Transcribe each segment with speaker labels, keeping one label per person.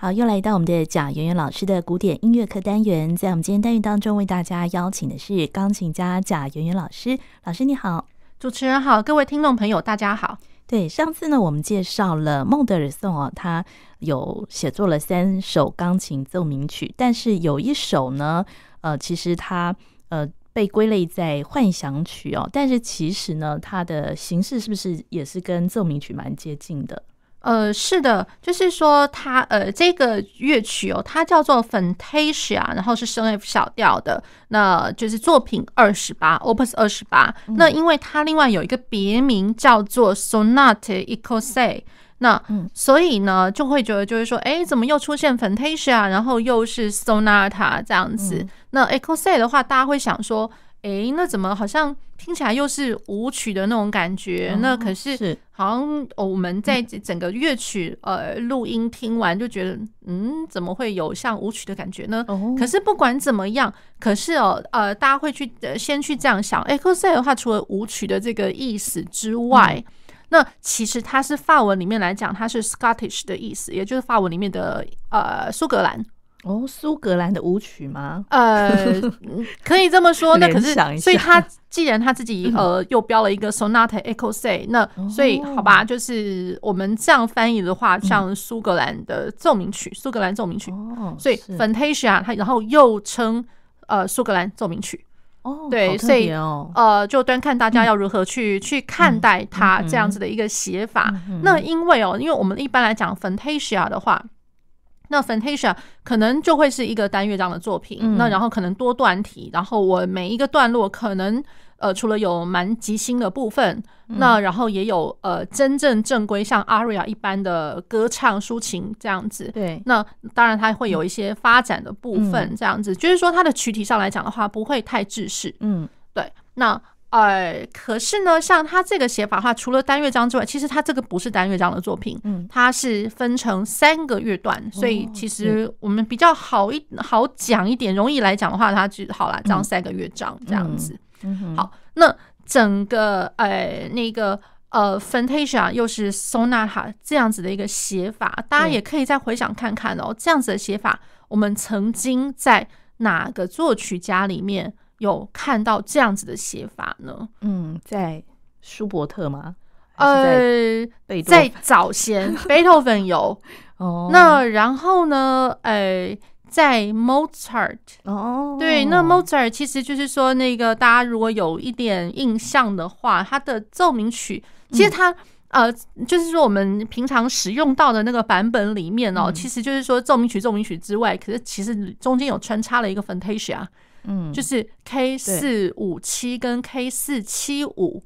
Speaker 1: 好，又来到我们的贾圆圆老师的古典音乐课单元，在我们今天单元当中，为大家邀请的是钢琴家贾圆圆老师。老师你好，
Speaker 2: 主持人好，各位听众朋友大家好。
Speaker 1: 对，上次呢，我们介绍了孟德尔颂哦，他有写作了三首钢琴奏鸣曲，但是有一首呢，呃，其实他呃被归类在幻想曲哦，但是其实呢，它的形式是不是也是跟奏鸣曲蛮接近的？
Speaker 2: 呃，是的，就是说它呃这个乐曲哦，它叫做 Fantasia，然后是升 F 小调的，那就是作品二十八，Opus 二十八。那因为它另外有一个别名叫做 Sonate Écossais，那所以呢就会觉得就是说，哎，怎么又出现 Fantasia，然后又是 Sonata 这样子？嗯、那 Écossais 的话，大家会想说。哎，那怎么好像听起来又是舞曲的那种感觉？哦、那可是好像我们在整个乐曲呃录音听完就觉得，嗯，怎么会有像舞曲的感觉呢？哦、可是不管怎么样，可是哦呃，大家会去先去这样想，哎，écossais 的话，除了舞曲的这个意思之外，嗯、那其实它是法文里面来讲，它是 Scottish 的意思，也就是法文里面的呃苏格兰。
Speaker 1: 哦，苏格兰的舞曲吗？
Speaker 2: 呃，可以这么说。那可是，所以他既然他自己呃又标了一个 Sonate Écossais，那所以好吧，就是我们这样翻译的话，像苏格兰的奏鸣曲，苏格兰奏鸣曲。哦，所以 Fantasia 它然后又称呃苏格兰奏鸣曲。哦，对，所以呃就端看大家要如何去去看待它这样子的一个写法。那因为哦，因为我们一般来讲 Fantasia 的话。那 Fantasia 可能就会是一个单乐章的作品，嗯、那然后可能多段体，然后我每一个段落可能呃除了有蛮即兴的部分，嗯、那然后也有呃真正正规像 aria 一般的歌唱抒情这样子。
Speaker 1: 对，
Speaker 2: 那当然它会有一些发展的部分这样子，嗯、就是说它的曲体上来讲的话不会太制式。嗯，对，那。呃，可是呢，像他这个写法的话，除了单乐章之外，其实他这个不是单乐章的作品，嗯，它是分成三个乐段，所以其实我们比较好一好讲一点，容易来讲的话，它就好了，这样三个乐章这样子。好，那整个呃那个呃 Fantasia 又是 Sonata 这样子的一个写法，大家也可以再回想看看哦，这样子的写法，我们曾经在哪个作曲家里面有看到这样子的写法呢？
Speaker 1: 嗯，在舒伯特吗？
Speaker 2: 呃，在早先，贝多芬有哦。那然后呢？呃，在 Mozart 哦，对，那 Mozart 其实就是说，那个大家如果有一点印象的话，他的奏鸣曲，其实他、嗯、呃，就是说我们平常使用到的那个版本里面哦，嗯、其实就是说奏鸣曲、奏鸣曲之外，可是其实中间有穿插了一个 Fantasia。嗯，就是 K 四五七跟 K 四七五，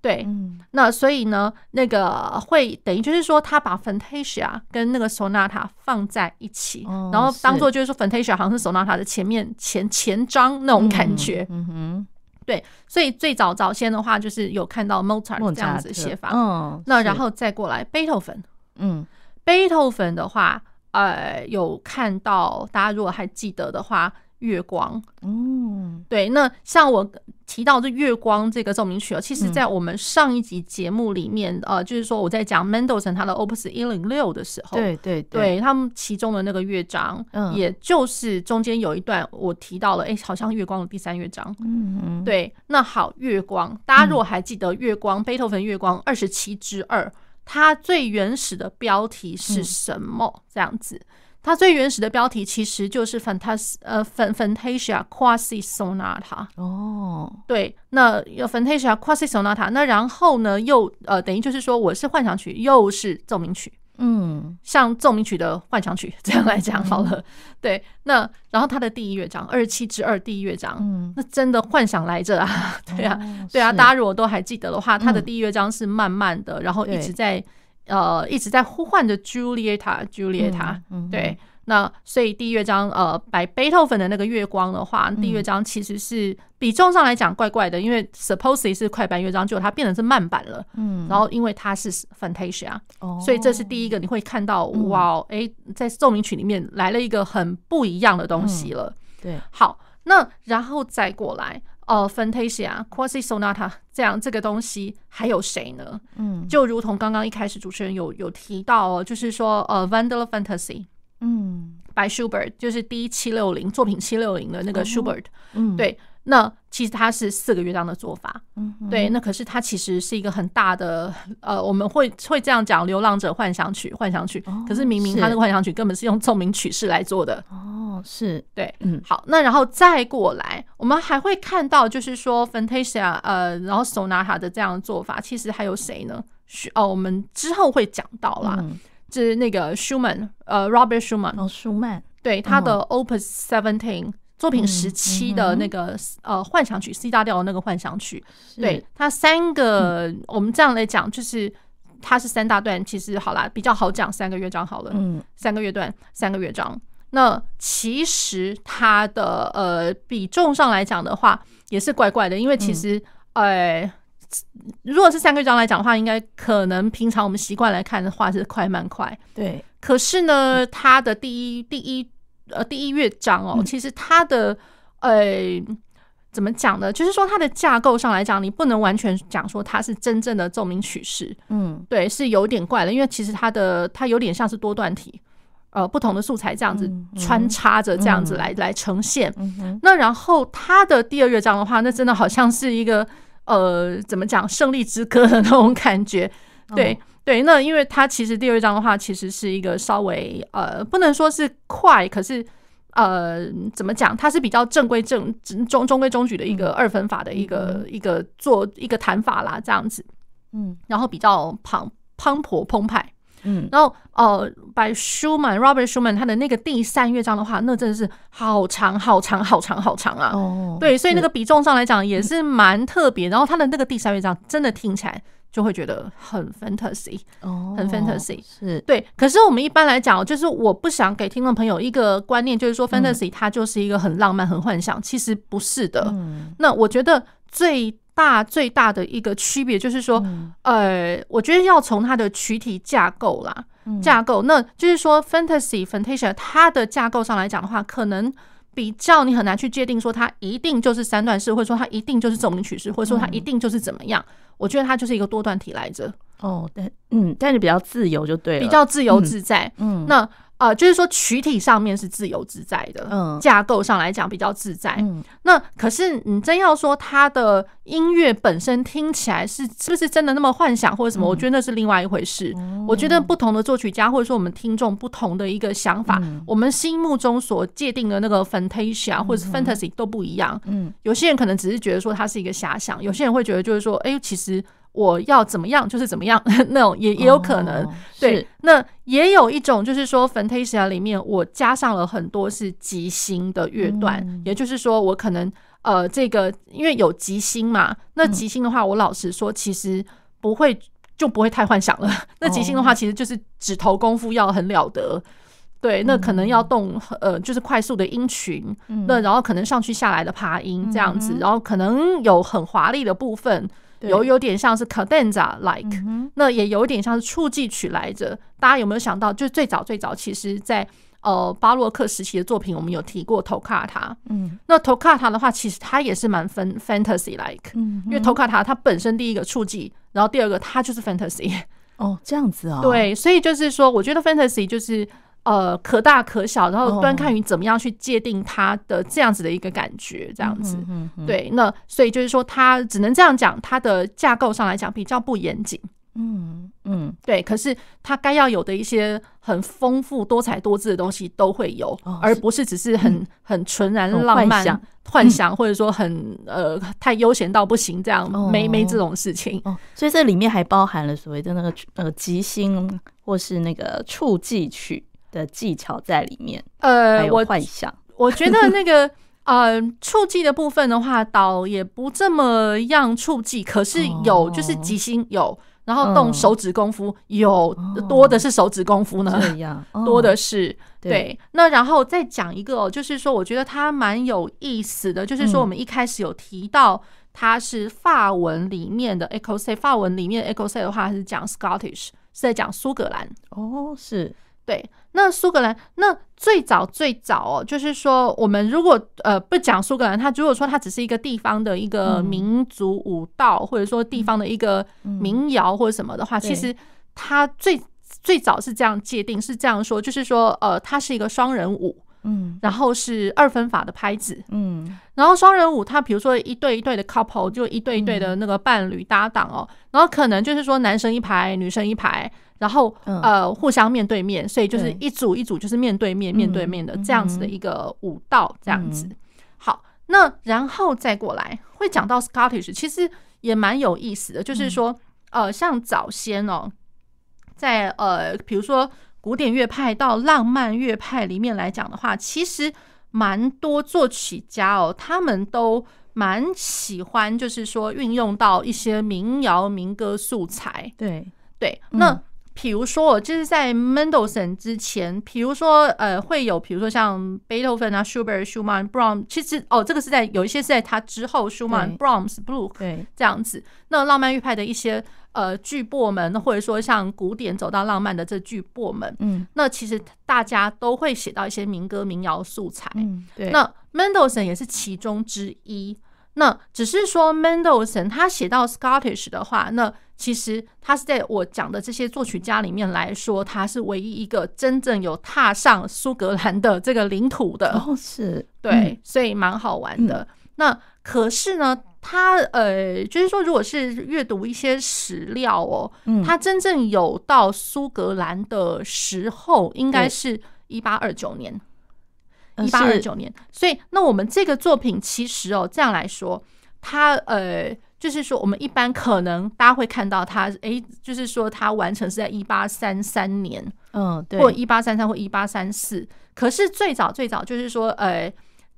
Speaker 2: 对，那所以呢，那个会等于就是说，他把 Fantasia 跟那个 Sonata 放在一起，然后当做就是说 Fantasia 好像是 Sonata 的前面前前章那种感觉，嗯哼，对，所以最早早先的话就是有看到 Mozart 这样子写法，嗯，那然后再过来贝多芬，嗯，贝多芬的话，呃，有看到大家如果还记得的话。月光，嗯，对，那像我提到这月光这个奏鸣曲哦，其实在我们上一集节目里面，嗯、呃，就是说我在讲 Mendelssohn 他的 Opus 一零六的时候，对对对，对他们其中的那个乐章，嗯，也就是中间有一段我提到了，哎、欸，好像月光的第三乐章，嗯嗯，对，那好，月光，大家如果还记得月光，贝多芬月光二十七之二，它最原始的标题是什么？嗯、这样子。它最原始的标题其实就是 Fantas 呃 Fantasia Quasi Sonata 哦，对，那有 Fantasia Quasi Sonata，那然后呢又呃等于就是说我是幻想曲又是奏鸣曲，嗯，像奏鸣曲的幻想曲 这样来讲好了，嗯、对，那然后它的第一乐章二十七之二第一乐章，嗯，那真的幻想来着啊，对啊，哦、对啊，大家如果都还记得的话，它的第一乐章是慢慢的，嗯、然后一直在。呃，一直在呼唤着 Giulietta，Giulietta，对，那所以第一乐章，呃，摆贝多芬的那个月光的话，第一乐章其实是比重上来讲怪怪的，因为 supposedly 是快板乐章，结果它变成是慢板了，嗯，然后因为它是 Fantasia，所以这是第一个你会看到，哇，哎，在奏鸣曲里面来了一个很不一样的东西了，对，好，那然后再过来。呃、uh,，Fantasia、Quasi Sonata 这样这个东西还有谁呢？嗯，就如同刚刚一开始主持人有有提到哦，就是说呃 Vandal Fantasy，嗯 by Schubert，就是 D 七六零作品七六零的那个 Schubert，嗯，对。那其实它是四个乐章的做法，嗯，对。那可是它其实是一个很大的，呃，我们会会这样讲《流浪者幻想曲》，幻想曲。可是明明它那个幻想曲根本是用奏鸣曲式来做的。
Speaker 1: 哦，是
Speaker 2: 对，嗯。好，那然后再过来，我们还会看到，就是说 Fantasia，呃，然后 Sonata 的这样的做法，其实还有谁呢？哦，我们之后会讲到啦，就是那个 Schumann，呃，Robert Schumann，
Speaker 1: 哦，舒曼，
Speaker 2: 对，他的 Opus Seventeen。作品十七的那个、呃幻想曲 C 大调的那个幻想曲，对它三个，嗯、我们这样来讲，就是它是三大段，其实好啦，比较好讲三个乐章好了，嗯，三个乐段，三个乐章。那其实它的呃比重上来讲的话，也是怪怪的，因为其实、嗯、呃，如果是三个乐章来讲的话，应该可能平常我们习惯来看的话是快慢快，
Speaker 1: 对。
Speaker 2: 可是呢，它的第一第一。呃，第一乐章哦，其实它的呃，怎么讲呢？就是说它的架构上来讲，你不能完全讲说它是真正的奏鸣曲式。嗯，对，是有点怪的，因为其实它的它有点像是多段体，呃，不同的素材这样子穿插着这样子来来呈现。那然后它的第二乐章的话，那真的好像是一个呃，怎么讲胜利之歌的那种感觉，对。对，那因为它其实第二章的话，其实是一个稍微呃，不能说是快，可是呃，怎么讲？它是比较正规正中中规中矩的一个二分法的一个、嗯、一个做一个弹法啦，这样子，嗯，然后比较磅磅礴澎湃，嗯，然后呃，by Schumann Robert Schumann 他的那个第三乐章的话，那真的是好长好长好长好长啊，哦，对，所以那个比重上来讲也是蛮特别，然后他的那个第三乐章真的听起来。就会觉得很 fantasy，哦，很 fantasy，是对。可是我们一般来讲，就是我不想给听众朋友一个观念，就是说 fantasy 它就是一个很浪漫、很幻想，其实不是的。那我觉得最大最大的一个区别就是说，呃，我觉得要从它的躯体架构啦，架构，那就是说 fantasy fantasia 它的架构上来讲的话，可能。比较你很难去界定说它一定就是三段式，或者说它一定就是奏鸣曲式，或者说它一定就是怎么样。我觉得它就是一个多段体来着。
Speaker 1: 哦，对，嗯，但是比较自由就对了，
Speaker 2: 比较自由自在。嗯，那。啊、呃，就是说曲体上面是自由自在的，嗯，架构上来讲比较自在。嗯，那可是你真要说他的音乐本身听起来是是不是真的那么幻想或者什么？嗯、我觉得那是另外一回事。嗯、我觉得不同的作曲家或者说我们听众不同的一个想法，嗯、我们心目中所界定的那个 fantasia 或者是 fantasy 都不一样。嗯，有些人可能只是觉得说它是一个遐想，有些人会觉得就是说，哎，其实。我要怎么样就是怎么样，那种也也有可能。哦、对，那也有一种就是说，Fantasia 里面我加上了很多是即兴的乐段，嗯、也就是说，我可能呃，这个因为有即兴嘛，那即兴的话，我老实说，其实不会就不会太幻想了。那即兴的话，其实就是指头功夫要很了得。对，那可能要动呃，就是快速的音群，那然后可能上去下来的爬音这样子，然后可能有很华丽的部分。有有点像是 cadenza like，、嗯、那也有点像是触记曲来着。大家有没有想到，就最早最早，其实在呃巴洛克时期的作品，我们有提过 toccata。嗯，那 toccata 的话，其实它也是蛮 fantasy like，、嗯、因为 toccata 它本身第一个触记，然后第二个它就是 fantasy。
Speaker 1: 哦，这样子啊、哦。
Speaker 2: 对，所以就是说，我觉得 fantasy 就是。呃，可大可小，然后端看于怎么样去界定它的这样子的一个感觉，这样子。对，那所以就是说，它只能这样讲，它的架构上来讲比较不严谨。嗯嗯，对。可是它该要有的一些很丰富、多彩多姿的东西都会有，而不是只是很很纯然浪漫、幻想，或者说很呃太悠闲到不行这样，没没这种事情。
Speaker 1: 所以这里面还包含了所谓的那个呃即兴或是那个触记曲。的技巧在里面，呃，我幻想，
Speaker 2: 我觉得那个呃触技的部分的话，倒也不这么样触技，可是有就是即兴有，然后动手指功夫有多的是手指功夫呢，这样 多的是对。那然后再讲一个，就是说我觉得它蛮有意思的，就是说我们一开始有提到它是法文里面的 Écossais，法文里面 Écossais 的话是讲 Scottish，是在讲苏格兰
Speaker 1: 哦，是。
Speaker 2: 对，那苏格兰那最早最早哦，就是说我们如果呃不讲苏格兰，它如果说它只是一个地方的一个民族舞蹈，或者说地方的一个民谣或者什么的话，其实它最最早是这样界定，是这样说，就是说，呃，它是一个双人舞。嗯，然后是二分法的拍子，嗯，然后双人舞，它比如说一对一对的 couple，就一对一对的那个伴侣搭档哦，然后可能就是说男生一排，女生一排，然后呃互相面对面，所以就是一组一组就是面对面面对面的这样子的一个舞蹈这样子。好，那然后再过来会讲到 Scottish，其实也蛮有意思的，就是说呃像早先哦，在呃比如说。古典乐派到浪漫乐派里面来讲的话，其实蛮多作曲家哦，他们都蛮喜欢，就是说运用到一些民谣民歌素材。
Speaker 1: 对
Speaker 2: 对，那比如说，就是在 Mendelssohn 之前，比如说呃，会有比如说像 Beethoven 啊、Schubert、Schumann、Brahms，其实哦，这个是在有一些是在他之后，Schumann、Brahms、Bruch 对这样子。那浪漫乐派的一些。呃，巨擘们，或者说像古典走到浪漫的这巨擘们，嗯，那其实大家都会写到一些民歌民谣素材，嗯，对。那 Mendelssohn 也是其中之一。那只是说 Mendelssohn 他写到 Scottish 的话，那其实他是在我讲的这些作曲家里面来说，他是唯一一个真正有踏上苏格兰的这个领土的。
Speaker 1: 哦，是
Speaker 2: 对，嗯，所以蛮好玩的。嗯，那可是呢？他呃，就是说，如果是阅读一些史料哦，嗯，他真正有到苏格兰的时候，应该是一八二九年，一八二九年。所以，那我们这个作品其实哦，这样来说，他呃，就是说，我们一般可能大家会看到他，诶，就是说，他完成是在一八三三年，嗯，对，或一八三三或一八三四。可是最早最早就是说，呃。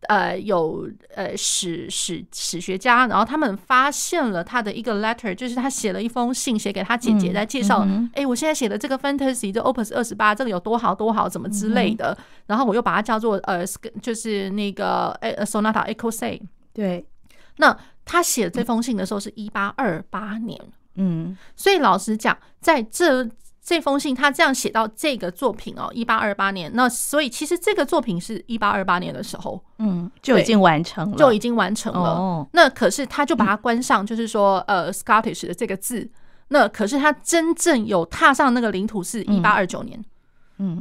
Speaker 2: 呃，有呃史史史学家，然后他们发现了他的一个 letter，就是他写了一封信写给他姐姐，在介绍，哎、嗯欸，我现在写的这个 fantasy 这 opus 二十八，这个有多好多好，怎么之类的。嗯、然后我又把它叫做呃，就是那个呃 sonata écossais。
Speaker 1: 对，
Speaker 2: 那他写这封信的时候是一八二八年，嗯，所以老实讲，在这。这封信他这样写到这个作品哦，一八二八年，那所以其实这个作品是一八二八年的时候，
Speaker 1: 嗯，就已经完成了，
Speaker 2: 就已经完成了。哦、那可是他就把它关上，就是说，嗯、呃，Scottish 的这个字。那可是他真正有踏上那个领土是一八二九年，嗯，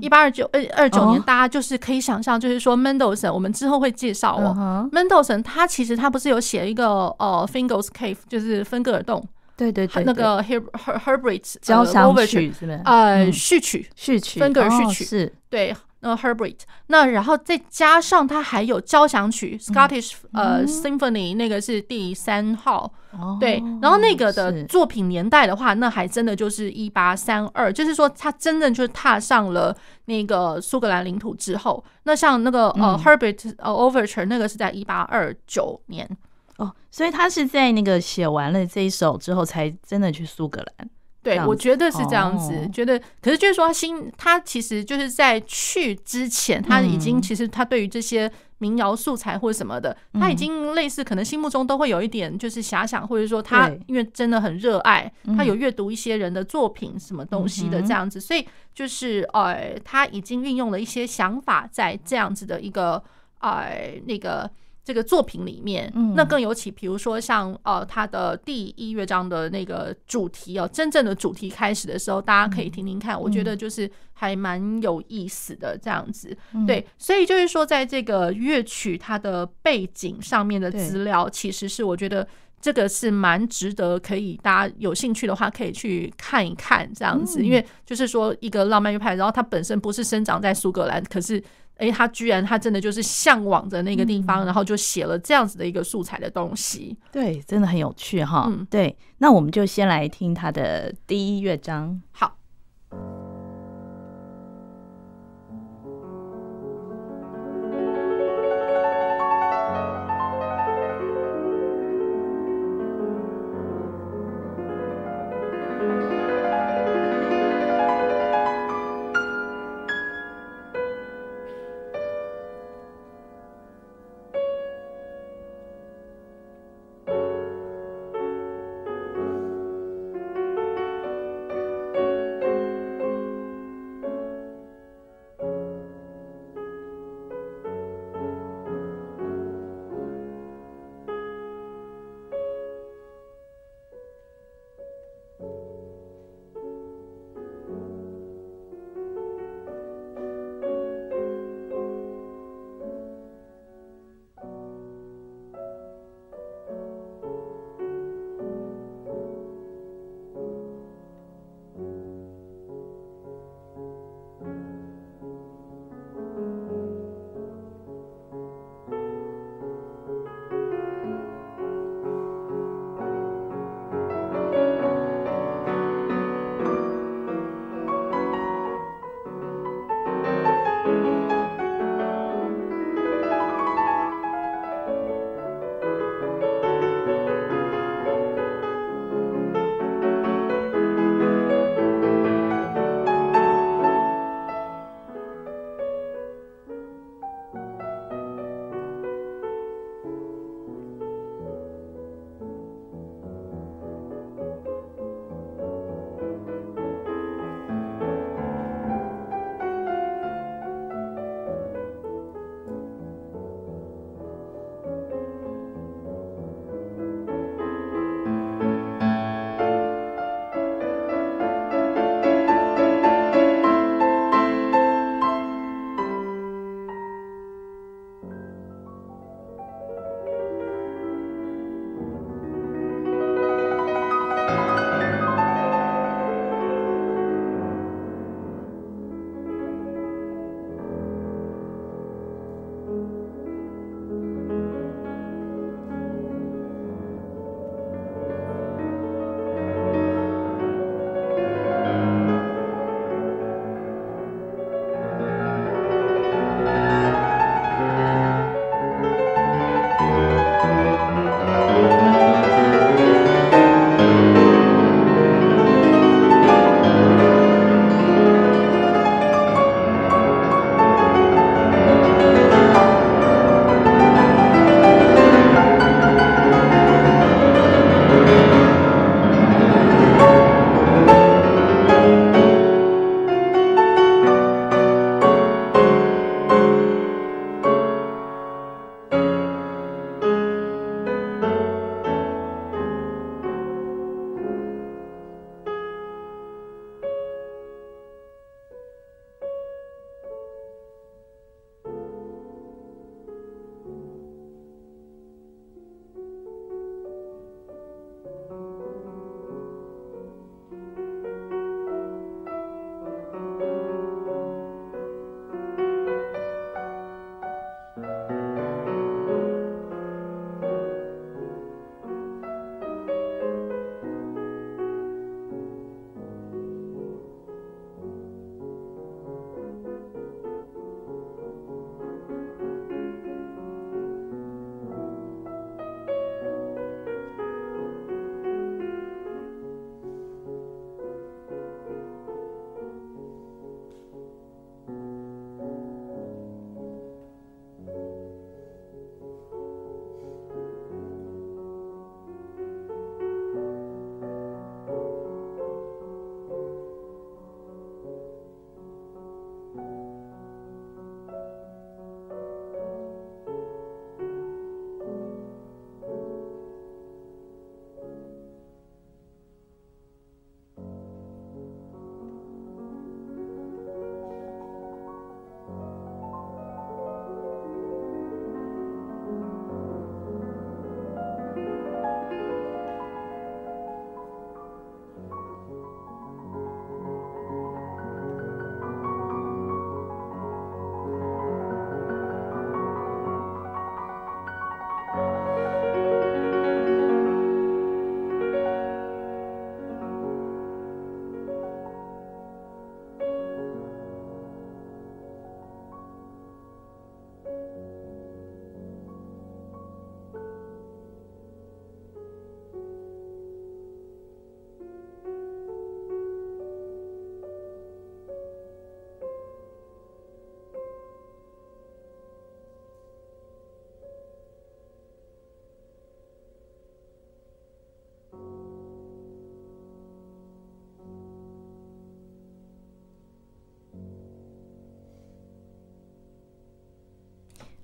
Speaker 2: 一八二九二二九年，大家就是可以想象，就是说 Mendelssohn，我们之后会介绍哦，Mendelssohn 他其实他不是有写一个呃 Fingal's Cave，就是芬格尔洞。
Speaker 1: 对对对，
Speaker 2: 那个 Her Herbert
Speaker 1: 交响曲是不是？
Speaker 2: 呃，序曲，
Speaker 1: 序曲，
Speaker 2: 芬格尔序曲。
Speaker 1: 是。
Speaker 2: 对，那 Herbert，那然后再加上他还有交响曲 Scottish 呃 Symphony，那个是第三号。对，然后那个的作品年代的话，那还真的就是一八三二，就是说他真正就是踏上了那个苏格兰领土之后。那像那个呃 Herbert 呃 Overture，那个是在一八二九年。
Speaker 1: 哦，所以他是在那个写完了这一首之后，才真的去苏格兰。
Speaker 2: 对，我觉得是这样子，哦、觉得。可是就是说他心，他其实就是在去之前，他已经其实他对于这些民谣素材或者什么的，嗯、他已经类似可能心目中都会有一点就是遐想，或者说他因为真的很热爱，他有阅读一些人的作品什么东西的这样子，嗯、所以就是呃，他已经运用了一些想法在这样子的一个呃那个。这个作品里面，那更尤其，比如说像呃，他的第一乐章的那个主题哦，真正的主题开始的时候，大家可以听听看，我觉得就是还蛮有意思的这样子。对，所以就是说，在这个乐曲它的背景上面的资料，其实是我觉得这个是蛮值得可以大家有兴趣的话可以去看一看这样子，因为就是说一个浪漫乐派，然后它本身不是生长在苏格兰，可是。哎，他居然他真的就是向往着那个地方，嗯、然后就写了这样子的一个素材的东西。
Speaker 1: 对，真的很有趣哈。嗯，对，那我们就先来听他的第一乐章。
Speaker 2: 好。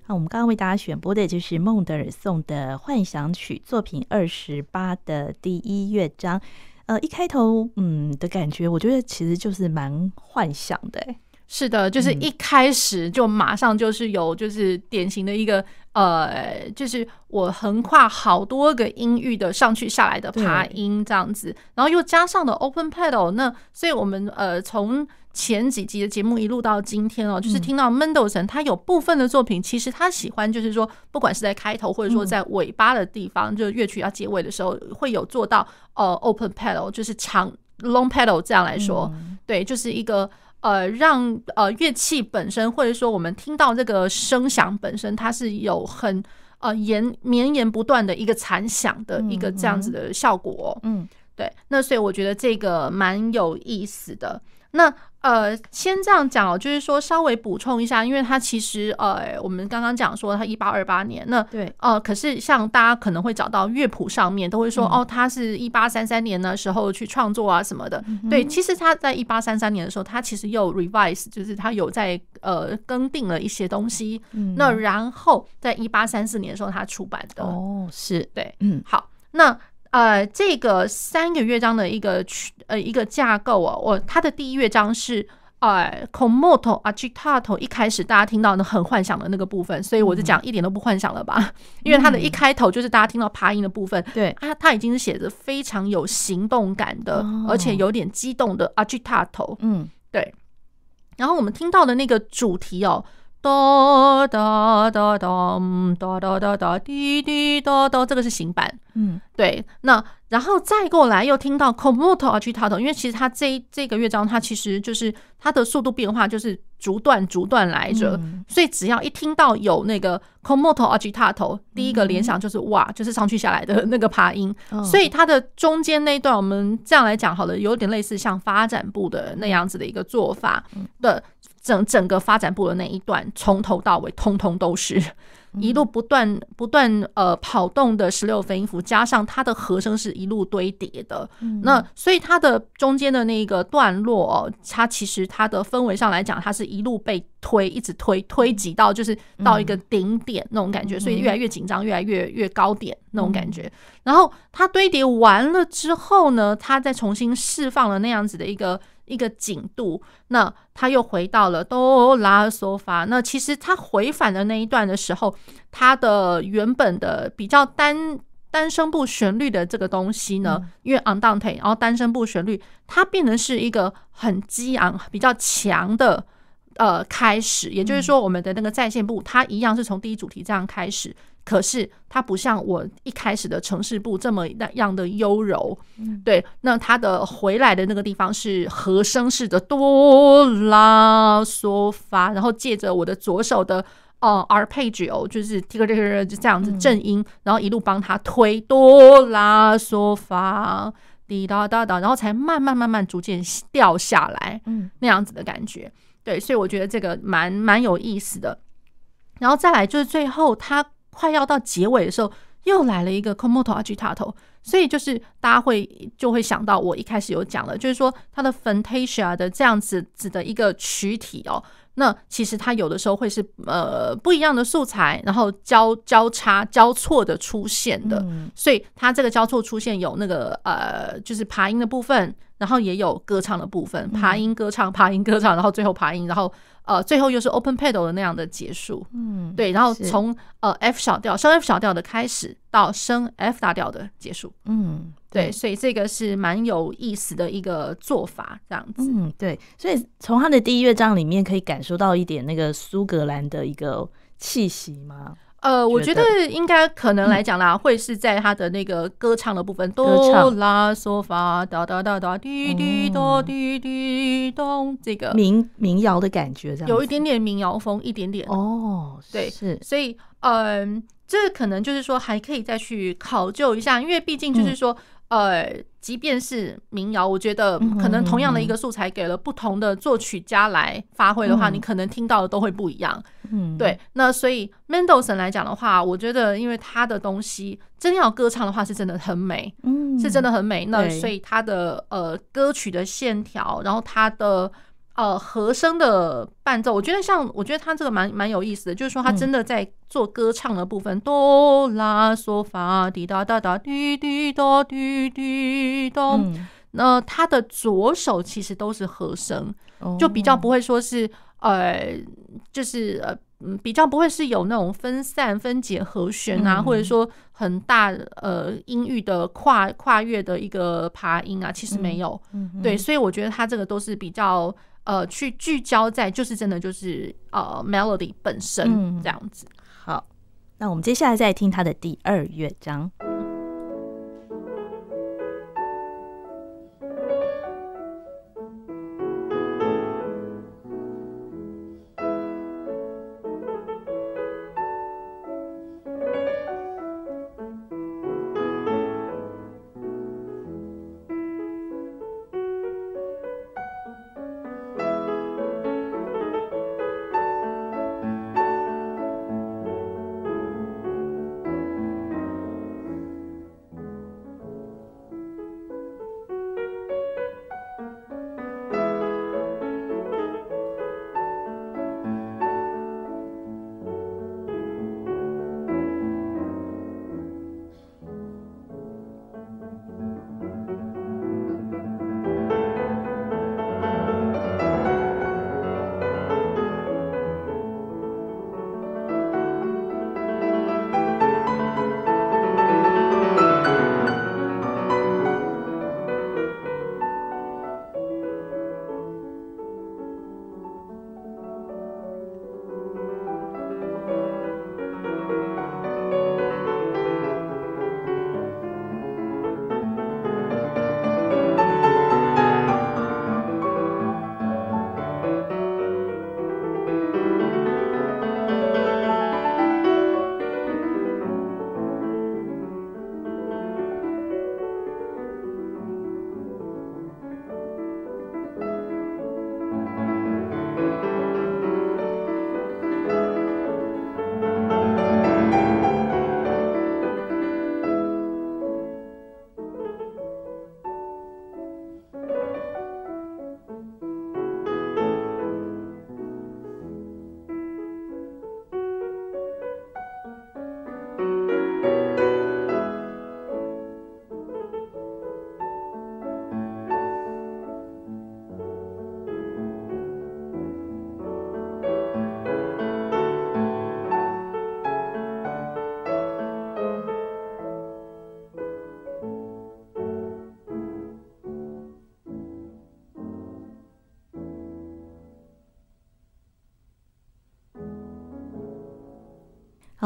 Speaker 1: 那我们刚刚为大家选播的就是孟德尔颂的幻想曲作品二十八的第一乐章。呃，一开头，嗯的感觉，我觉得其实就是蛮幻想的，欸。
Speaker 2: 是的，就是一开始就马上就是有，就是典型的一个呃，就是我横跨好多个音域的上去下来的爬音这样子，然后又加上了 open pedal，那所以我们呃从前几集的节目一路到今天哦，就是听到 Mendelssohn 他有部分的作品，其实他喜欢就是说，不管是在开头或者说在尾巴的地方，就是乐曲要结尾的时候，会有做到呃 open pedal，就是长 long pedal 这样来说，对，就是一个。呃，让呃乐器本身，或者说我们听到这个声响本身，它是有很呃延绵延不断的一个残响的一个这样子的效果。嗯，对。那所以我觉得这个蛮有意思的。那呃，先这样讲哦，就是说稍微补充一下，因为他其实呃，我们刚刚讲说他一八二八年，那对。呃，可是像大家可能会找到乐谱上面都会说、嗯、哦，他是一八三三年的时候去创作啊什么的。嗯、对，其实他在一八三三年的时候，他其实又 revise，就是他有在呃更定了一些东西。嗯、那然后在一八三四年的时候，他出版的。
Speaker 1: 哦，是。
Speaker 2: 对，嗯，好，那。呃，这个三个乐章的一个曲，呃，一个架构哦，我它的第一乐章是呃，con molto agitato，一开始大家听到的很幻想的那个部分，所以我就讲一点都不幻想了吧，嗯、因为它的一开头就是大家听到爬音的部分，对。它，它已经是写着非常有行动感的，哦、而且有点激动的 agitato，嗯，对，然后我们听到的那个主题哦。哒哒哒哒哒哒哒哒滴滴哒哒，这个是新版，嗯，对。那然后再过来又听到 com moto agitato，因为其实它这这个乐章它其实就是它的速度变化就是逐段逐段来着，所以只要一听到有那个 com moto agitato，第一个联想就是哇，就是上去下来的那个琶音，所以它的中间那段我们这样来讲，好了，有点类似像发展部的那样子的一个做法的。整整个发展部的那一段，从头到尾，通通都是一路不断不断呃跑动的十六分音符，加上它的和声是一路堆叠的。那所以它的中间的那个段落哦，它其实它的氛围上来讲，它是一路被推，一直推推挤到就是到一个顶点那种感觉，所以越来越紧张，越来越越高点那种感觉。然后它堆叠完了之后呢，它再重新释放了那样子的一个。一个紧度，那他又回到了哆拉嗦发。那其实他回返的那一段的时候，他的原本的比较单单声部旋律的这个东西呢，嗯、因为 andante，然后单声部旋律，它变成是一个很激昂、比较强的呃开始。也就是说，我们的那个再现部，它一样是从第一主题这样开始。可是它不像我一开始的城市部这么那样的优柔，对。那它的回来的那个地方是和声式的哆啦嗦发，然后借着我的左手的呃 arpeggio，就是这个这个就这样子正音，然后一路帮他推哆啦嗦发滴答答答，然后才慢慢慢慢逐渐掉下来，嗯，那样子的感觉。对，所以我觉得这个蛮蛮有意思的。然后再来就是最后他。快要到结尾的时候，又来了一个 con molto agitato，所以就是大家会就会想到我一开始有讲了，就是说它的 fantasia 的这样子子的一个躯体哦，那其实它有的时候会是呃不一样的素材，然后交交叉交错的出现的，所以它这个交错出现有那个呃就是爬音的部分，然后也有歌唱的部分，爬音歌唱，爬音歌唱，然后最后爬音，然后。呃，最后又是 open pedal 的那样的结束，嗯，对，然后从呃 F 小调升 F 小调的开始到升 F 大调的结束，嗯，对，所以这个是蛮有意思的一个做法，这样子，
Speaker 1: 嗯，对，所以从他的第一乐章里面可以感受到一点那个苏格兰的一个气息吗？
Speaker 2: 呃，我觉得应该可能来讲啦，嗯、会是在他的那个歌唱的部分，
Speaker 1: 歌
Speaker 2: 哆啦嗦发哒哒哒哒滴滴哆滴滴咚，这个
Speaker 1: 民民谣的感觉，这样有
Speaker 2: 一点点民谣风，一点点。
Speaker 1: 哦，
Speaker 2: 对，
Speaker 1: 是，
Speaker 2: 所以嗯、呃，这可能就是说还可以再去考究一下，因为毕竟就是说。嗯呃，即便是民谣，我觉得可能同样的一个素材给了不同的作曲家来发挥的话，你可能听到的都会不一样。嗯，对。那所以 Mendelssohn 来讲的话，我觉得因为他的东西真要歌唱的话，是真的很美，嗯，是真的很美。那所以他的呃歌曲的线条，然后他的呃和声的伴奏，我觉得像我觉得他这个蛮蛮有意思的，就是说他真的在做歌唱的部分，哆啦嗦发滴哒哒哒滴滴哒滴滴咚，那他的左手其实都是和声，就比较不会说是呃就是呃。嗯，比较不会是有那种分散分解和弦啊，嗯、或者说很大呃音域的跨跨越的一个爬音啊，其实没有。嗯，嗯对，所以我觉得他这个都是比较呃去聚焦在就是真的就是呃 melody 本身这样子。
Speaker 1: 嗯、好，那我们接下来再听他的第二乐章。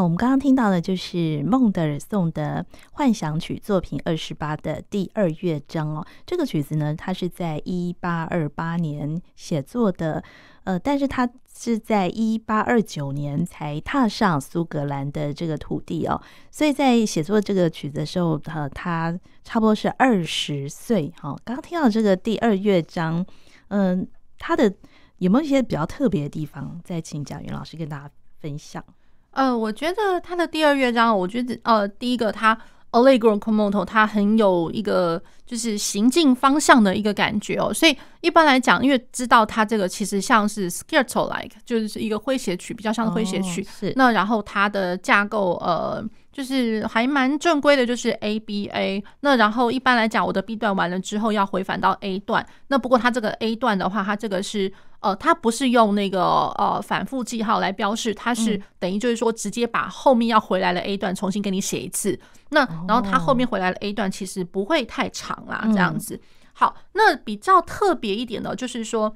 Speaker 1: 我们刚刚听到的就是孟德尔颂的幻想曲作品二十八的第二乐章哦。这个曲子呢，它是在一八二八年写作的，呃，但是它是在一八二九年才踏上苏格兰的这个土地哦。所以在写作这个曲子的时候，呃，他差不多是二十岁。哈，刚刚听到这个第二乐章，嗯，它的有没有一些比较特别的地方？再请贾云老师跟大家分享。
Speaker 2: 呃，我觉得他的第二乐章，我觉得呃，第一个他 Allegro con moto，它很有一个就是行进方向的一个感觉哦。所以一般来讲，因为知道它这个其实像是 Scherzo like，就是一个诙谐曲，比较像是诙谐曲。哦、是。那然后它的架构呃。就是还蛮正规的，就是 A B A。那然后一般来讲，我的 B 段完了之后要回返到 A 段。那不过它这个 A 段的话，它这个是呃，它不是用那个呃反复记号来标示，它是等于就是说直接把后面要回来的 A 段重新给你写一次。那然后它后面回来的 A 段其实不会太长啦，这样子。好，那比较特别一点的就是说，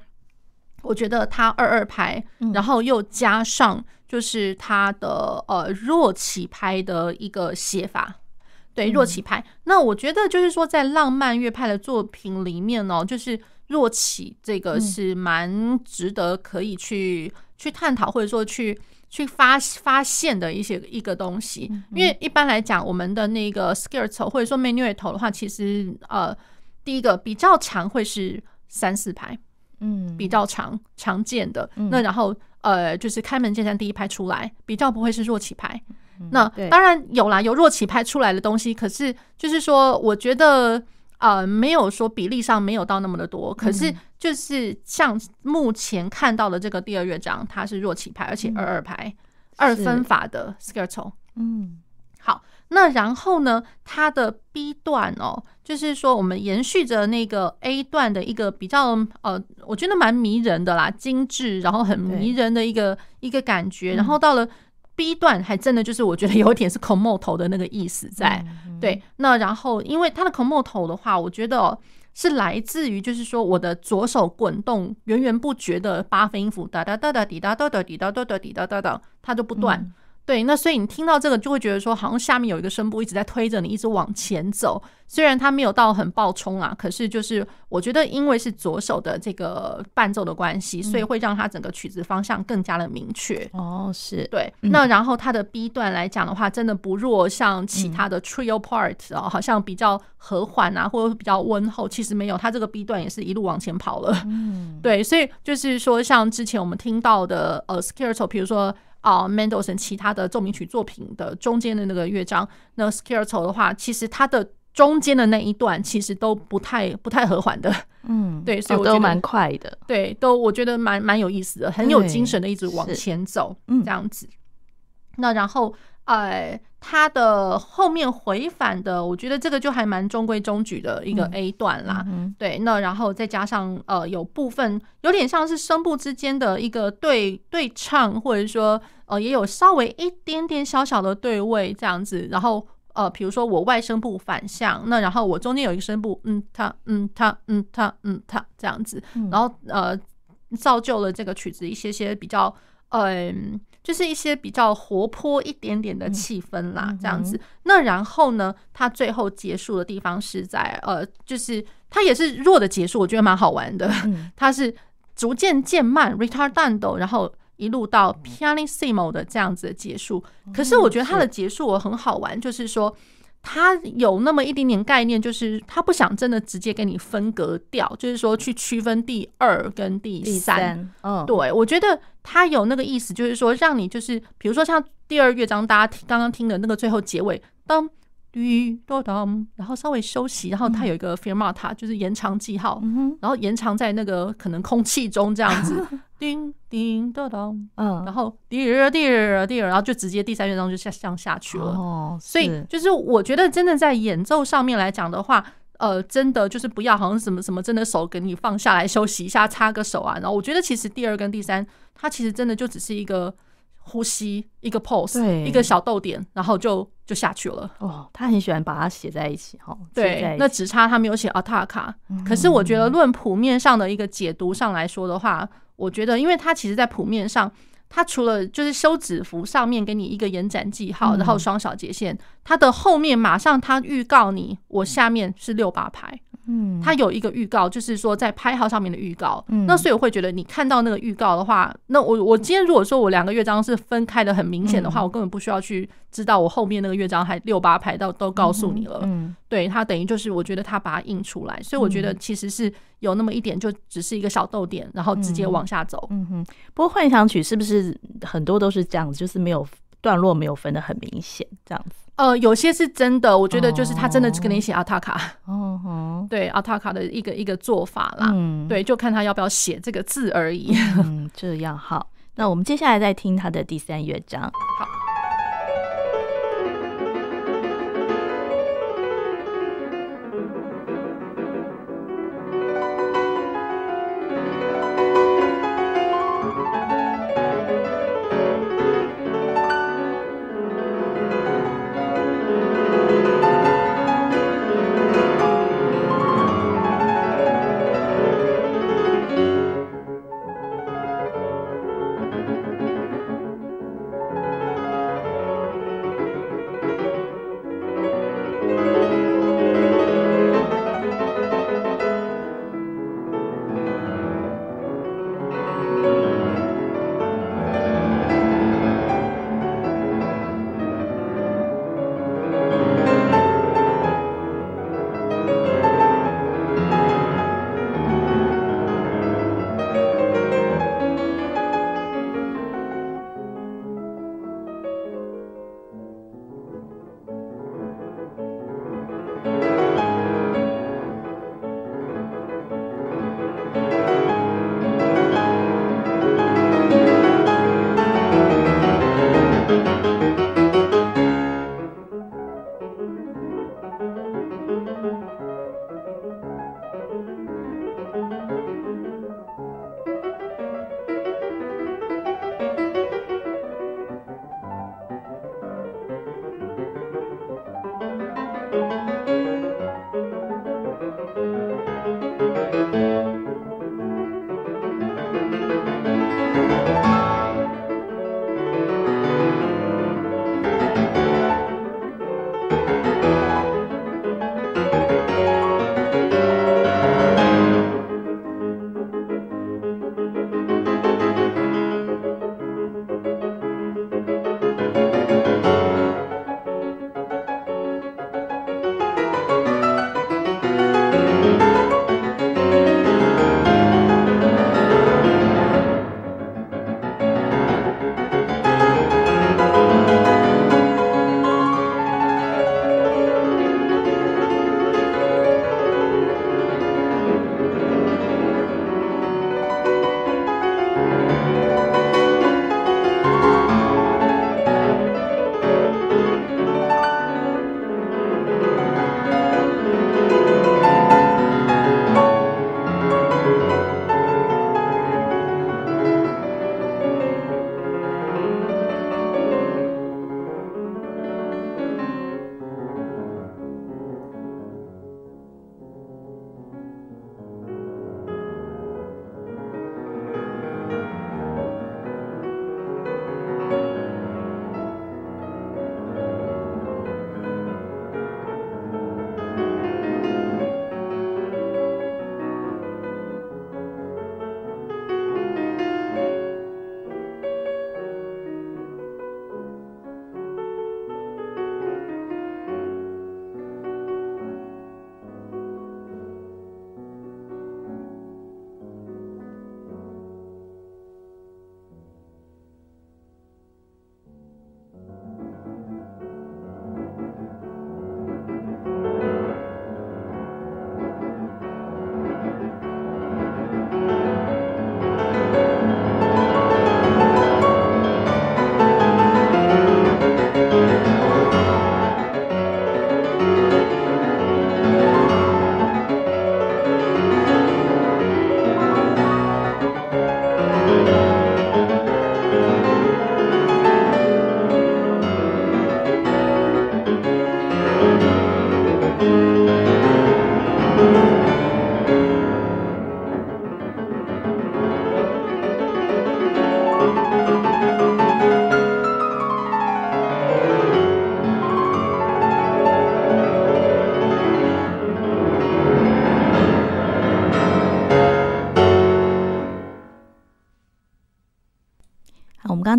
Speaker 2: 我觉得它二二拍，然后又加上。就是它的呃弱起拍的一个写法，对，弱起拍。那我觉得就是说，在浪漫乐派的作品里面呢，就是弱起这个是蛮值得可以去去探讨或者说去去发发现的一些一个东西。因为一般来讲，我们的那个 Scherzo 或者说 Menuetto 的话，其实呃第一个比较常会是三四拍，嗯，比较常常见的。那然后。呃，就是开门见山第一拍出来，比较不会是弱起拍。那当然有啦，有弱起拍出来的东西。可是就是说，我觉得呃，没有说比例上没有到那么的多，可是就是像目前看到的这个第二乐章，它是弱起拍，而且二二拍、嗯、二分法的 scherzo。嗯，好，那然后呢，它的 B 段哦，就是说我们延续着那个 A 段的一个比较呃，我觉得蛮迷人的啦，精致，然后很迷人的一个一个感觉，然后到了。B 段还真的就是我觉得有点是 con molto 的那个意思在，对。那然后因为它的 con molto 的话，我觉得是来自于就是说我的左手滚动源源不绝的八分音符哒哒哒哒滴哒哒哒滴哒哒哒滴哒哒哒，它就不断。对，那所以你听到这个就会觉得说，好像下面有一个声部一直在推着你一直往前走。虽然它没有到很爆冲啊，可是就是我觉得，因为是左手的这个伴奏的关系，所以会让它整个曲子方向更加的明确。
Speaker 1: 哦，是
Speaker 2: 对。那然后它的 B 段来讲的话，真的不弱，像其他的 Trio part 哦，好像比较和缓啊，或者比较温厚。其实没有，它这个 B 段也是一路往前跑了。嗯，对。所以就是说，像之前我们听到的呃 Scherzo，比如说。啊，Mendelssohn 其他的奏鸣曲作品的中间的那个乐章，那 Scherzo 的话，其实它的中间的那一段其实都不太不太和缓的，嗯，对，所以我觉得、哦、都蛮
Speaker 1: 快的，
Speaker 2: 对，都我觉得蛮蛮有意思的，很有精神的，一直往前走，这样子。那然后。呃，它的后面回返的，我觉得这个就还蛮中规中矩的一个 A 段啦。嗯、对，那然后再加上呃，有部分有点像是声部之间的一个对对唱，或者说呃，也有稍微一点点小小的对位这样子。然后呃，比如说我外声部反向，那然后我中间有一个声部，嗯，它，嗯，它，嗯，它，嗯，它这样子。然后呃，造就了这个曲子一些些比较嗯。呃就是一些比较活泼一点点的气氛啦，这样子。那然后呢，它最后结束的地方是在呃，就是它也是弱的结束，我觉得蛮好玩的。它是逐渐渐慢 retardando，然后一路到 pianissimo 的这样子的结束。可是我觉得它的结束我很好玩，就是说。他有那么一点点概念，就是他不想真的直接给你分隔掉，就是说去区分第二跟第三。嗯，对，我觉得他有那个意思，就是说让你就是，比如说像第二乐章，大家刚刚听的那个最后结尾，当。然后稍微休息，然后它有一个 fermata，就是延长记号，然后延长在那个可能空气中这样子，叮叮当当，嗯，然后滴儿滴儿滴儿，然后就直接第三乐章就下降下去了。哦，所以就是我觉得真的在演奏上面来讲的话，呃，真的就是不要好像什么什么，真的手给你放下来休息一下，擦个手啊。然后我觉得其实第二跟第三，它其实真的就只是一个。呼吸一个 pose，对，一个小逗点，然后就就下去了。
Speaker 1: 哦，他很喜欢把它写在一起哈。
Speaker 2: 对，那只差他没有写 attacca。可是我觉得论谱面上的一个解读上来说的话，我觉得，因为他其实在谱面上，他除了就是休止符上面给你一个延展记号，然后双小节线，他的后面马上他预告你，我下面是六八拍。嗯，它有一个预告，就是说在拍号上面的预告。嗯，那所以我会觉得，你看到那个预告的话，那我我今天如果说我两个乐章是分开的很明显的话，我根本不需要去知道我后面那个乐章还六八拍到都告诉你了。嗯，对，它等于就是我觉得它把它印出来，所以我觉得其实是有那么一点，就只是一个小逗点，然后直接往下走。嗯哼，
Speaker 1: 不过幻想曲是不是很多都是这样子，就是没有段落没有分得很明显这样子？
Speaker 2: 呃，有些是真的，我觉得就是他真的只跟你写阿塔卡，哦，对，阿塔卡的一个一个做法啦，嗯，对，就看他要不要写这个字而已。
Speaker 1: 嗯，这样好，那我们接下来再听他的第三乐章。
Speaker 2: 好。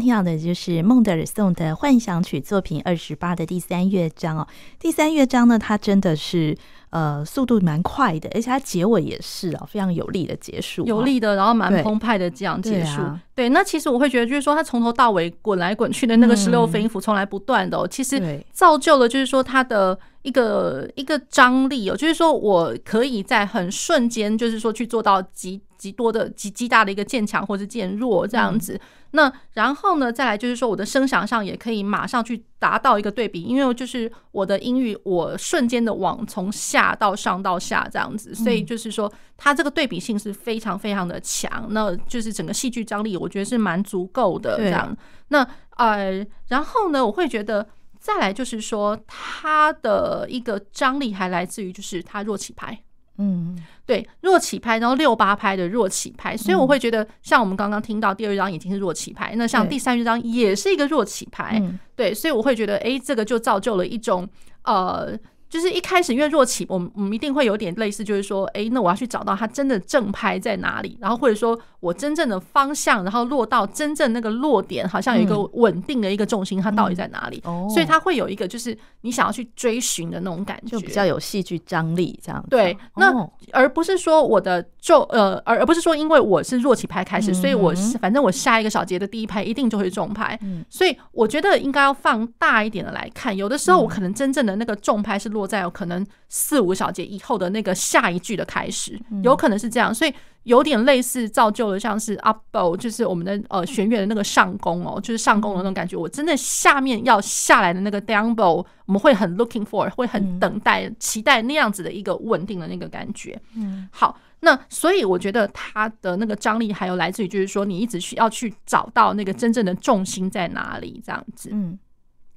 Speaker 1: 听到的就是孟德尔颂的幻想曲作品二十八的第三乐章哦。第三乐章呢，它真的是呃速度蛮快的，而且它结尾也是哦，非常有力的结束，
Speaker 2: 有力的，然后蛮澎湃的这样结束。对，对，那其实我会觉得，就是说它从头到尾滚来滚去的那个十六分音符，从来不断的哦，其实造就了就是说它的一个一个张力哦，就是说我可以在很瞬间，就是说去做到极。极多的极极大的一个渐强或者渐弱这样子，嗯、那然后呢，再来就是说我的声响上也可以马上去达到一个对比，因为就是我的音域我瞬间的往从下到上到下这样子，所以就是说它这个对比性是非常非常的强，那就是整个戏剧张力我觉得是蛮足够的这样。那呃，然后呢，我会觉得再来就是说它的一个张力还来自于就是它弱起拍。嗯，对，弱起拍，然后六八拍的弱起拍，所以我会觉得，像我们刚刚听到第二张已经是弱起拍，那像第三张也是一个弱起拍，对，所以我会觉得，哎，这个就造就了一种呃。就是一开始因为弱起，我们我们一定会有点类似，就是说，哎，那我要去找到它真的正拍在哪里，然后或者说我真正的方向，然后落到真正那个落点，好像有一个稳定的一个重心，它到底在哪里？哦，所以它会有一个就是你想要去追寻的那种感觉，
Speaker 1: 就比较有戏剧张力这样。
Speaker 2: 对，那而不是说我的就呃，而而不是说因为我是弱起拍开始，所以我是反正我下一个小节的第一拍一定就会重拍。所以我觉得应该要放大一点的来看，有的时候我可能真正的那个重拍是落。在有可能四五小节以后的那个下一句的开始，有可能是这样，所以有点类似造就了像是 up bow，就是我们的呃弦乐的那个上弓哦，就是上弓的那种感觉。我真的下面要下来的那个 down bow，我们会很 looking for，会很等待、期待那样子的一个稳定的那个感觉。嗯，好，那所以我觉得它的那个张力还有来自于就是说你一直需要去找到那个真正的重心在哪里这样子。嗯，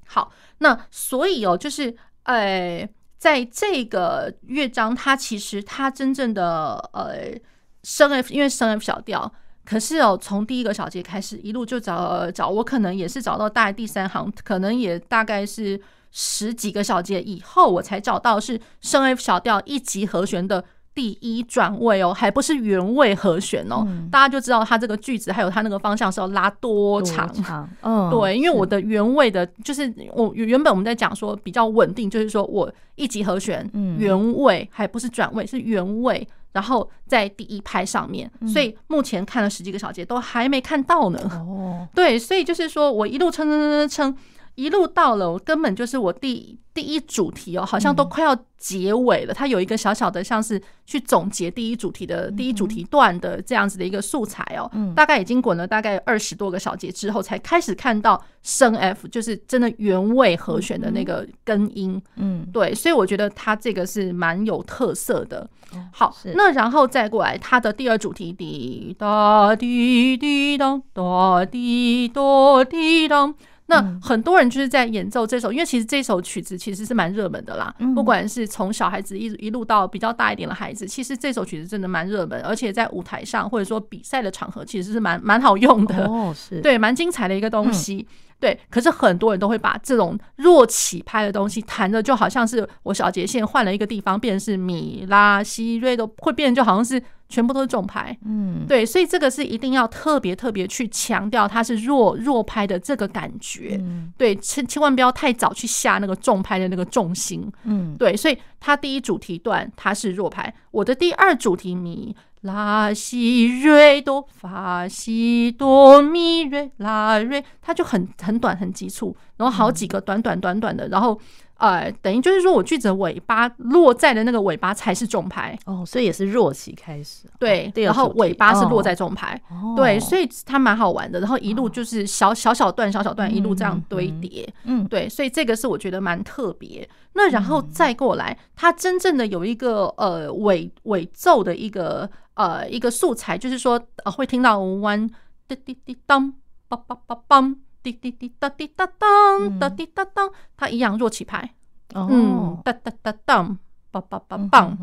Speaker 2: 好，那所以哦，就是呃。在这个乐章，它其实它真正的呃升 F，因为升 F 小调，可是哦，从第一个小节开始一路就找找，我可能也是找到大概第三行，可能也大概是十几个小节以后，我才找到是升 F 小调一级和弦的。第一转位哦，还不是原位和弦哦，嗯、大家就知道它这个句子还有它那个方向是要拉多长。多长嗯，对，因为我的原位的，就是我原本我们在讲说比较稳定，就是说我一级和弦原位还不是转位，是原位，然后在第一拍上面，所以目前看了十几个小节都还没看到呢。哦，对，所以就是说我一路撑撑撑撑撑。一路到了，我根本就是我第第一主题哦，好像都快要结尾了。它有一个小小的，像是去总结第一主题的第一主题段的这样子的一个素材哦。大概已经滚了大概二十多个小节之后，才开始看到升 F，就是真的原位和弦的那个根音。嗯，对，所以我觉得它这个是蛮有特色的。好，那然后再过来它的第二主题，滴答滴滴当，答滴答滴当。那很多人就是在演奏这首，因为其实这首曲子其实是蛮热门的啦。不管是从小孩子一一路到比较大一点的孩子，其实这首曲子真的蛮热门，而且在舞台上或者说比赛的场合，其实是蛮蛮好用的。哦，是对，蛮精彩的一个东西。对，可是很多人都会把这种弱起拍的东西弹的，就好像是我小节线换了一个地方，变成是米拉西瑞都会变，就好像是全部都是重拍。嗯，对，所以这个是一定要特别特别去强调它是弱弱拍的这个感觉。嗯，对，千千万不要太早去下那个重拍的那个重心。嗯，对，所以它第一主题段它是弱拍，我的第二主题米。拉西瑞哆发西哆咪瑞拉瑞，它就很很短很急促，然后好几个短短短短的，然后呃，等于就是说我句子的尾巴落在的那个尾巴才是重拍
Speaker 1: 哦，所以也是弱起开始，
Speaker 2: 对，然后尾巴是落在重拍，对，所以它蛮好玩的，然后一路就是小小小段小小段一路这样堆叠，嗯，对，所以这个是我觉得蛮特别。那然后再过来，它真正的有一个呃尾尾奏的一个。呃，一个素材就是说，呃，会听到 one 滴滴滴当，梆梆梆梆，滴滴滴哒滴哒当，哒滴哒当，它一样弱起拍，嗯，哒哒哒当，梆梆梆梆，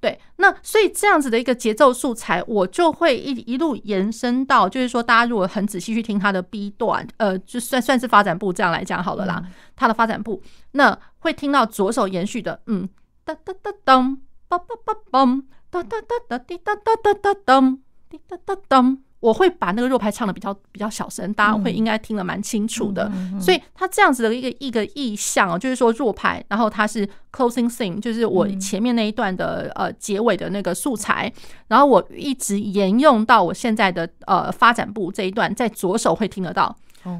Speaker 2: 对，那所以这样子的一个节奏素材，我就会一一路延伸到，就是说，大家如果很仔细去听它的 B 段，呃，就算算是发展部这样来讲好了啦，它的发展部，那会听到左手延续的，嗯，哒哒哒当，梆梆梆梆。哒哒哒哒滴哒哒哒哒当，滴哒哒当。我会把那个弱拍唱的比较比较小声，大家会应该听得蛮清楚的。所以它这样子的一个一个意象哦，就是说弱拍，然后它是 closing theme，就是我前面那一段的呃结尾的那个素材，然后我一直沿用到我现在的呃发展部这一段，在左手会听得到。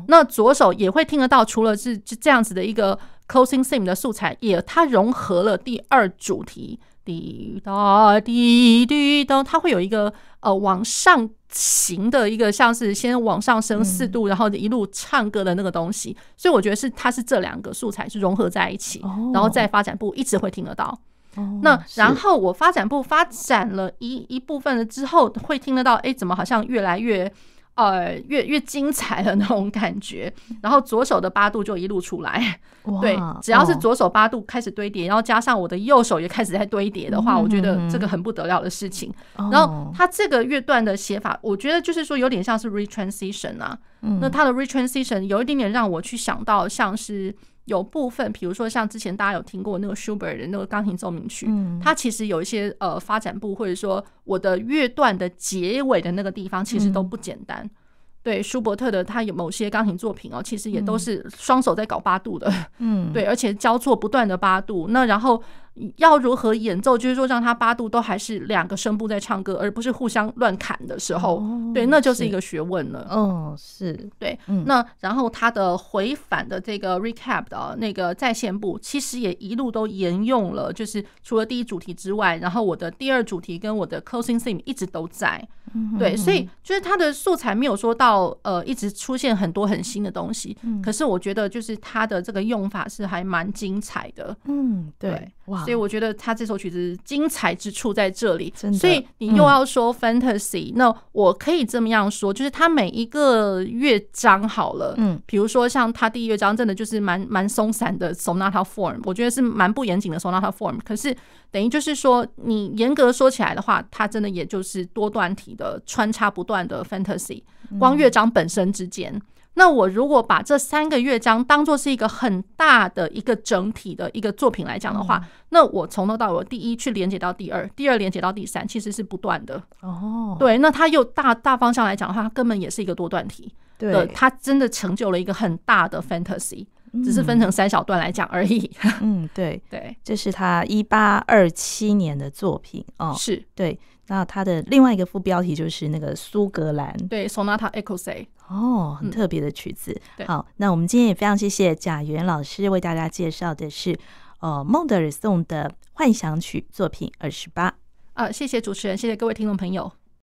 Speaker 2: 那左手也会听得到，除了是这样子的一个 closing theme 的素材，也它融合了第二主题，滴答滴滴答，它会有一个呃往上行的一个，像是先往上升四度，然后一路唱歌的那个东西。所以我觉得是它是这两个素材是融合在一起，然后在发展部一直会听得到。那然后我发展部发展了一一部分了之后，会听得到，哎，怎么好像越来越。呃，越越精彩的 那种感觉，然后左手的八度就一路出来，对，只要是左手八度开始堆叠，然后加上我的右手也开始在堆叠的话，我觉得这个很不得了的事情。然后它这个乐段的写法，我觉得就是说有点像是 retransition 啊，那它的 retransition 有一点点让我去想到像是。有部分，比如说像之前大家有听过那个舒伯特的那个钢琴奏鸣曲，它其实有一些呃发展部，或者说我的乐段的结尾的那个地方，其实都不简单。对，舒伯特的他有某些钢琴作品哦，其实也都是双手在搞八度的，嗯，对，而且交错不断的八度。那然后。要如何演奏？就是说，让他八度都还是两个声部在唱歌，而不是互相乱砍的时候，哦、对，那就是一个学问了。
Speaker 1: 哦，是
Speaker 2: 对。嗯、那然后他的回返的这个 recap 的那个在线部，其实也一路都沿用了，就是除了第一主题之外，然后我的第二主题跟我的 closing theme 一直都在。嗯、对，所以就是他的素材没有说到呃一直出现很多很新的东西，嗯、可是我觉得就是他的这个用法是还蛮精彩的。
Speaker 1: 嗯，对。
Speaker 2: 哇，所以我觉得他这首曲子精彩之处在这里。所以你又要说 fantasy，嗯，那我可以这么样说，就是他每一个乐章好了，嗯，比如说像他第一乐章，真的就是蛮蛮松散的 sonata form，我觉得是蛮不严谨的 sonata form。可是等于就是说，你严格说起来的话，它真的也就是多段体的穿插不断的 fantasy，光乐章本身之间。那我如果把这三个乐章当做是一个很大的一个整体的一个作品来讲的话，嗯、那我从头到尾第一去连接到第二，第二连接到第三，其实是不断的。哦，对，那它又大大方向来讲的话，它根本也是一个多段体。对，它真的成就了一个很大的 fantasy，只是分成三小段来讲而已。
Speaker 1: 嗯，对
Speaker 2: 对，
Speaker 1: 这是他一八二七年的作品哦。
Speaker 2: 是
Speaker 1: 对。那它的另外一个副标题就是那个苏格兰，
Speaker 2: 对，Sonata Ecossais
Speaker 1: 哦，很特别的曲子。嗯、好，那我们今天也非常谢谢贾元老师为大家介绍的是呃孟德尔颂的幻想曲作品二十八。
Speaker 2: 啊，谢谢主持人，谢谢各位听众朋友。